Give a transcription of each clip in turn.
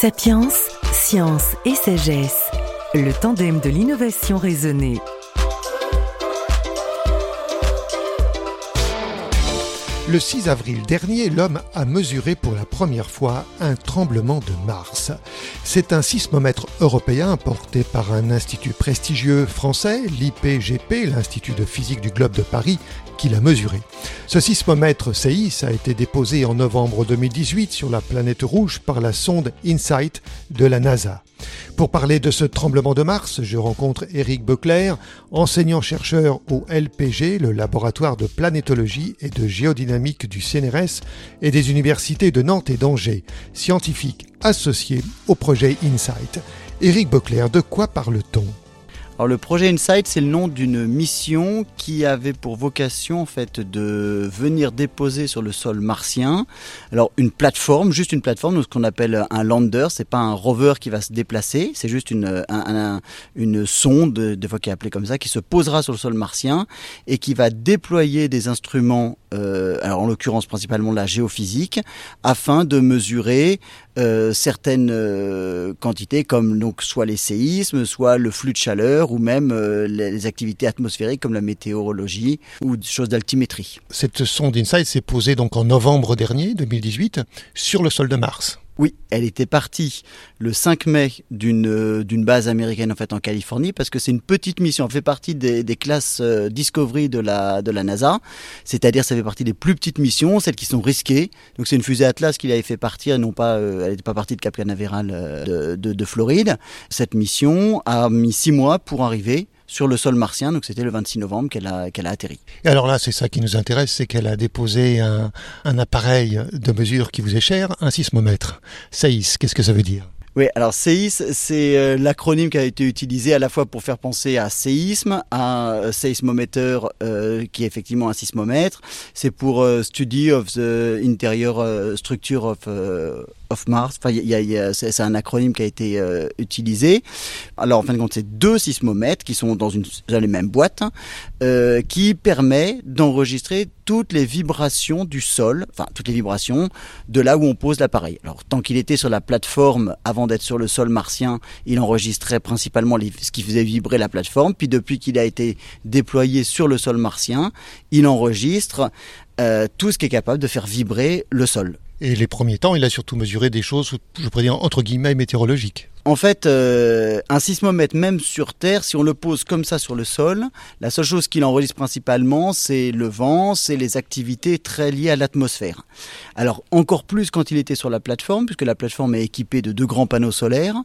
Sapiens, science et sagesse, le tandem de l'innovation raisonnée. Le 6 avril dernier, l'homme a mesuré pour la première fois un tremblement de Mars. C'est un sismomètre européen porté par un institut prestigieux français, l'IPGP, l'Institut de physique du globe de Paris, qui l'a mesuré. Ce sismomètre CIS a été déposé en novembre 2018 sur la planète rouge par la sonde InSight de la NASA. Pour parler de ce tremblement de Mars, je rencontre Eric Beuclair, enseignant-chercheur au LPG, le laboratoire de planétologie et de géodynamique du CNRS et des universités de Nantes et d'Angers, scientifique associé au projet InSight. Eric Beuclair, de quoi parle-t-on? Alors le projet Insight, c'est le nom d'une mission qui avait pour vocation en fait de venir déposer sur le sol martien. Alors une plateforme, juste une plateforme, ce qu'on appelle un lander. C'est pas un rover qui va se déplacer, c'est juste une une sonde, des fois qui est appelée comme ça, qui se posera sur le sol martien et qui va déployer des instruments, euh, en l'occurrence principalement la géophysique, afin de mesurer euh, certaines euh, quantités comme donc soit les séismes, soit le flux de chaleur ou même euh, les activités atmosphériques comme la météorologie ou des choses d'altimétrie. Cette sonde InSight s'est posée donc en novembre dernier 2018 sur le sol de Mars. Oui, elle était partie le 5 mai d'une euh, d'une base américaine en fait en Californie parce que c'est une petite mission. Elle fait partie des, classes euh, Discovery de la de la NASA, c'est-à-dire ça fait partie des plus petites missions, celles qui sont risquées. Donc c'est une fusée Atlas qui l'avait fait partir, non pas euh, elle n'était pas partie de Cap Canaveral de, de Floride. Cette mission a mis six mois pour arriver sur le sol martien. Donc c'était le 26 novembre qu'elle a, a atterri. Et alors là, c'est ça qui nous intéresse, c'est qu'elle a déposé un, un appareil de mesure qui vous est cher, un sismomètre. SAIS, qu'est-ce que ça veut dire? Oui, alors séis, c'est euh, l'acronyme qui a été utilisé à la fois pour faire penser à séisme, à euh, séismomètre euh, qui est effectivement un sismomètre. C'est pour Study of the Interior Structure of, Mars. Enfin, y y a, c'est un acronyme qui a été utilisé. Alors en fin de compte, c'est deux sismomètres qui sont dans une dans les mêmes boîtes, qui permet d'enregistrer toutes les vibrations du sol, enfin toutes les vibrations de là où on pose l'appareil. Alors tant qu'il était sur la plateforme avant d'être sur le sol martien, il enregistrait principalement ce qui faisait vibrer la plateforme. Puis depuis qu'il a été déployé sur le sol martien, il enregistre euh, tout ce qui est capable de faire vibrer le sol. Et les premiers temps, il a surtout mesuré des choses, je pourrais dire entre guillemets météorologiques. En fait, euh, un sismomètre, même sur Terre, si on le pose comme ça sur le sol, la seule chose qu'il enregistre principalement, c'est le vent, c'est les activités très liées à l'atmosphère. Alors, encore plus quand il était sur la plateforme, puisque la plateforme est équipée de deux grands panneaux solaires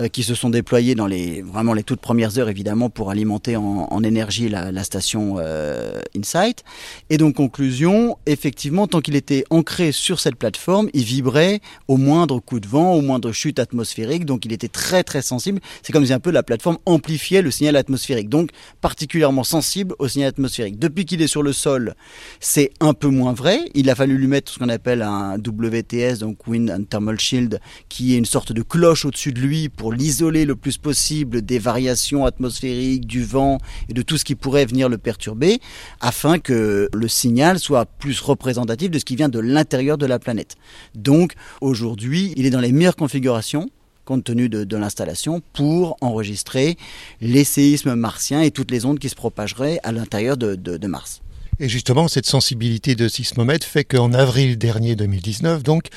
euh, qui se sont déployés dans les vraiment les toutes premières heures, évidemment, pour alimenter en, en énergie la, la station euh, InSight. Et donc, conclusion, effectivement, tant qu'il était ancré sur cette plateforme, il vibrait au moindre coup de vent, au moindre chute atmosphérique, donc il était très très sensible. C'est comme si un peu la plateforme amplifiait le signal atmosphérique, donc particulièrement sensible au signal atmosphérique. Depuis qu'il est sur le sol, c'est un peu moins vrai. Il a fallu lui mettre ce qu'on appelle un WTS, donc Wind and Thermal Shield, qui est une sorte de cloche au-dessus de lui pour l'isoler le plus possible des variations atmosphériques, du vent et de tout ce qui pourrait venir le perturber, afin que le signal soit plus représentatif de ce qui vient de l'intérieur de la planète. Donc aujourd'hui, il est dans les meilleures configurations compte tenu de, de l'installation, pour enregistrer les séismes martiens et toutes les ondes qui se propageraient à l'intérieur de, de, de Mars. Et justement, cette sensibilité de sismomètre fait qu'en avril dernier 2019, donc,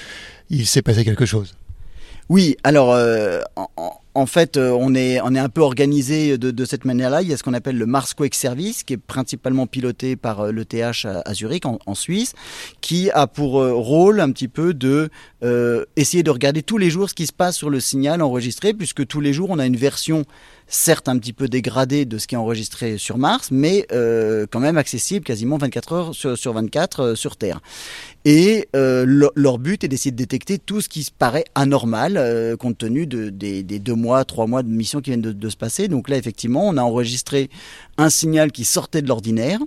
il s'est passé quelque chose. Oui, alors euh, en, en, fait, euh, on est, on est un peu organisé de, cette manière-là. Il y a ce qu'on appelle le Mars Quake Service, qui est principalement piloté par euh, l'ETH à, Zurich, en, Suisse, qui a pour euh, rôle un petit peu de essayer de regarder tous les jours ce qui se passe sur le signal enregistré, puisque tous les jours on a une version certes un petit peu dégradée de ce qui est enregistré sur Mars, mais quand même accessible quasiment 24 heures sur, sur 24 euh, sur Terre. Et le, leur but est d'essayer de détecter tout ce qui se paraît anormal compte tenu de, des, des, deux mois, trois mois de mission qui viennent de, se passer. Donc là, effectivement, on a enregistré un signal qui sortait de l'ordinaire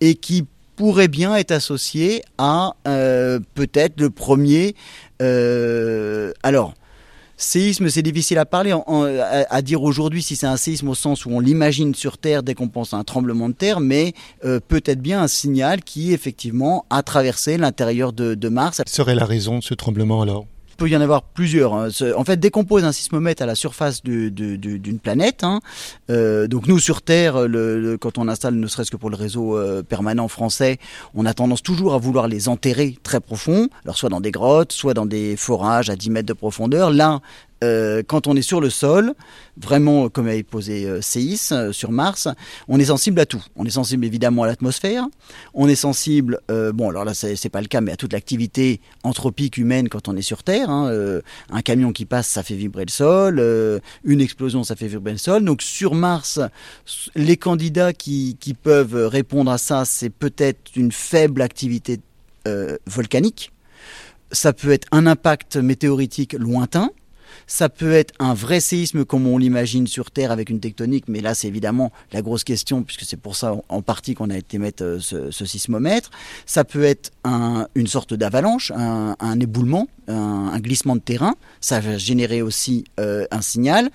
et qui pourrait bien être associé à euh, peut-être le premier. Euh, alors, séisme, c'est difficile à parler, à, dire aujourd'hui si c'est un séisme au sens où on l'imagine sur Terre dès qu'on pense à un tremblement de terre, mais euh, peut-être bien un signal qui effectivement a traversé l'intérieur de, de Mars. Serait la raison de ce tremblement alors? Peut y en avoir plusieurs. Hein. En fait, dès qu'on pose un sismomètre à la surface d'une planète, hein, euh, donc nous sur Terre, quand on installe, ne serait-ce que pour le réseau euh, permanent français, on a tendance toujours à vouloir les enterrer très profond, alors soit dans des grottes, soit dans des forages à 10 mètres de profondeur. Là, euh, quand on est sur le sol, vraiment comme avait posé euh, euh, sur Mars, on est sensible à tout. On est sensible évidemment à l'atmosphère, on est sensible, euh, bon alors là c'est pas le cas, mais à toute l'activité anthropique humaine quand on est sur Terre. Hein, un camion qui passe, ça fait vibrer le sol, une explosion, ça fait vibrer le sol. Donc sur Mars, les candidats qui, qui peuvent répondre à ça, c'est peut-être une faible activité volcanique. Ça peut être un impact météoritique lointain, ça peut être un vrai séisme comme on l'imagine sur Terre avec une tectonique, mais là c'est évidemment la grosse question puisque c'est pour ça en partie qu'on a été mettre euh, ce, sismomètre. Ça peut être une sorte d'avalanche, un, éboulement, un, glissement de terrain. Ça va générer aussi euh, un signal.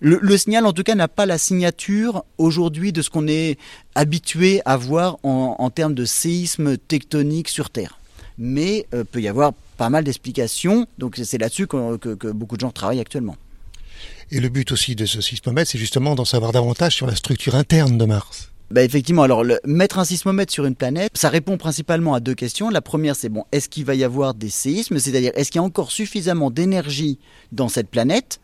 Le, signal en tout cas n'a pas la signature aujourd'hui de ce qu'on est habitué à voir en, termes de séisme tectonique sur Terre mais euh, peut y avoir pas mal d'explications. Donc c'est là-dessus que, beaucoup de gens travaillent actuellement. Et le but aussi de ce sismomètre, c'est justement d'en savoir davantage sur la structure interne de Mars. Bah effectivement, alors mettre un sismomètre sur une planète, ça répond principalement à deux questions. La première, c'est bon, est-ce qu'il va y avoir des séismes? C'est-à-dire, est-ce qu'il y a encore suffisamment d'énergie dans cette planète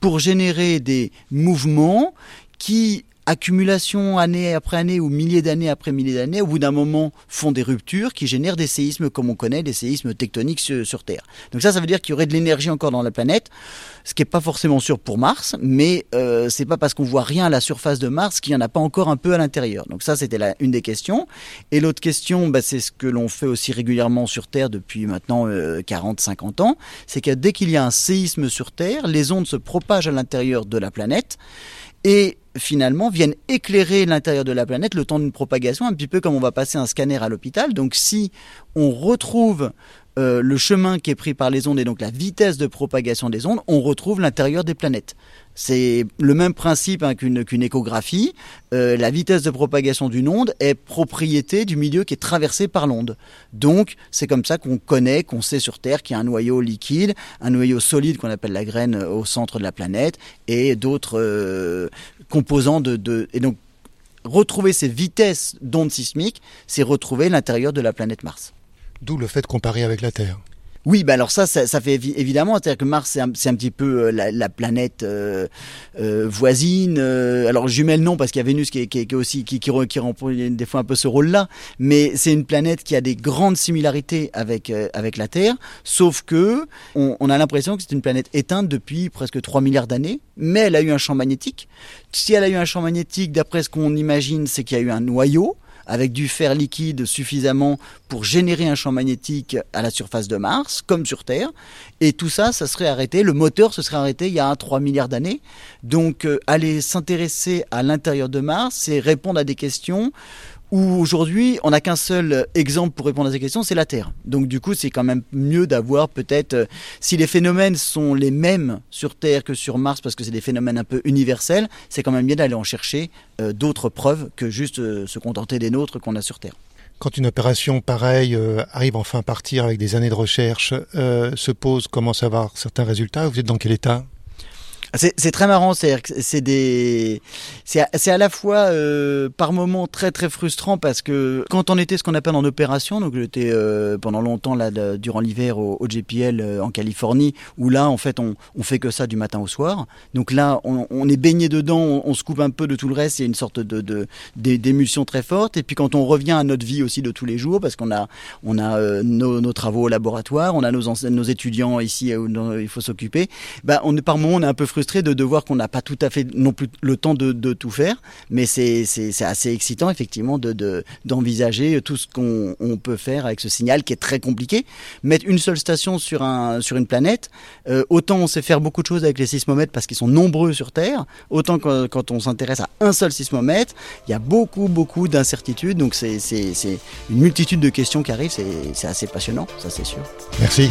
pour générer des mouvements qui accumulation année après année ou milliers d'années après milliers d'années, au bout d'un moment, font des ruptures qui génèrent des séismes comme on connaît, des séismes tectoniques sur, Terre. Donc ça, ça veut dire qu'il y aurait de l'énergie encore dans la planète, ce qui n'est pas forcément sûr pour Mars, mais euh, c'est pas parce qu'on voit rien à la surface de Mars qu'il n'y en a pas encore un peu à l'intérieur. Donc ça, c'était une des questions. Et l'autre question, bah, c'est ce que l'on fait aussi régulièrement sur Terre depuis maintenant 40-50 euh, ans, c'est que dès qu'il y a un séisme sur Terre, les ondes se propagent à l'intérieur de la planète et finalement viennent éclairer l'intérieur de la planète le temps d'une propagation, un petit peu comme on va passer un scanner à l'hôpital. Donc si on retrouve euh, le chemin qui est pris par les ondes et donc la vitesse de propagation des ondes, on retrouve l'intérieur des planètes. C'est le même principe hein, qu'une échographie. Euh, la vitesse de propagation d'une onde est propriété du milieu qui est traversé par l'onde. Donc c'est comme ça qu'on connaît, qu'on sait sur Terre qu'il y a un noyau liquide, un noyau solide qu'on appelle la graine au centre de la planète et d'autres euh, composants de... Et donc retrouver ces vitesses d'ondes sismiques, c'est retrouver l'intérieur de la planète Mars. D'où le fait de comparer avec la Terre. Oui, bah alors ça, ça, fait évidemment, c'est-à-dire que Mars, c'est un, petit peu euh, la, planète euh, euh, voisine. alors jumelle non, parce qu'il y a Vénus qui, aussi qui, remplit des fois un peu ce rôle-là, mais c'est une planète qui a des grandes similarités avec avec la Terre, sauf que on, on a l'impression que c'est une planète éteinte depuis presque 3 milliards d'années, mais elle a eu un champ magnétique. Si elle a eu un champ magnétique, d'après ce qu'on imagine, c'est qu'il y a eu un noyau avec du fer liquide suffisamment pour générer un champ magnétique à la surface de Mars, comme sur Terre. Et tout ça, ça serait arrêté, le moteur se serait arrêté il y a 3 milliards d'années. Donc euh, aller s'intéresser à l'intérieur de Mars, c'est répondre à des questions où aujourd'hui on n'a qu'un seul exemple pour répondre à ces questions, c'est la Terre. Donc du coup c'est quand même mieux d'avoir peut-être, euh, si les phénomènes sont les mêmes sur Terre que sur Mars, parce que c'est des phénomènes un peu universels, c'est quand même bien d'aller en chercher euh, d'autres preuves que juste euh, se contenter des nôtres qu'on a sur Terre. Quand une opération pareille arrive enfin à partir avec des années de recherche, se pose, commence à avoir certains résultats, vous êtes dans quel état? C'est très marrant, c'est des, à la fois euh, par moments très très frustrant parce que quand on était ce qu'on appelle en opération, donc j'étais euh, pendant longtemps là durant l'hiver au, au, JPL euh, en Californie, où là en fait on, on fait que ça du matin au soir. Donc là on, est baigné dedans, on, se coupe un peu de tout le reste, il y a une sorte de d'émulsion très forte. Et puis quand on revient à notre vie aussi de tous les jours, parce qu'on a on a nos, travaux au laboratoire, on a nos étudiants ici où il faut s'occuper, bah par moments on est un peu frustré de, de voir qu'on n'a pas tout à fait non plus le temps de, tout faire, mais c'est assez excitant effectivement de d'envisager tout ce qu'on on peut faire avec ce signal qui est très compliqué. Mettre une seule station sur, un, sur une planète, euh, autant on sait faire beaucoup de choses avec les sismomètres parce qu'ils sont nombreux sur Terre, autant quand on s'intéresse à un seul sismomètre, il y a beaucoup beaucoup d'incertitudes, donc c'est une multitude de questions qui arrivent, c'est assez passionnant, ça c'est sûr. Merci.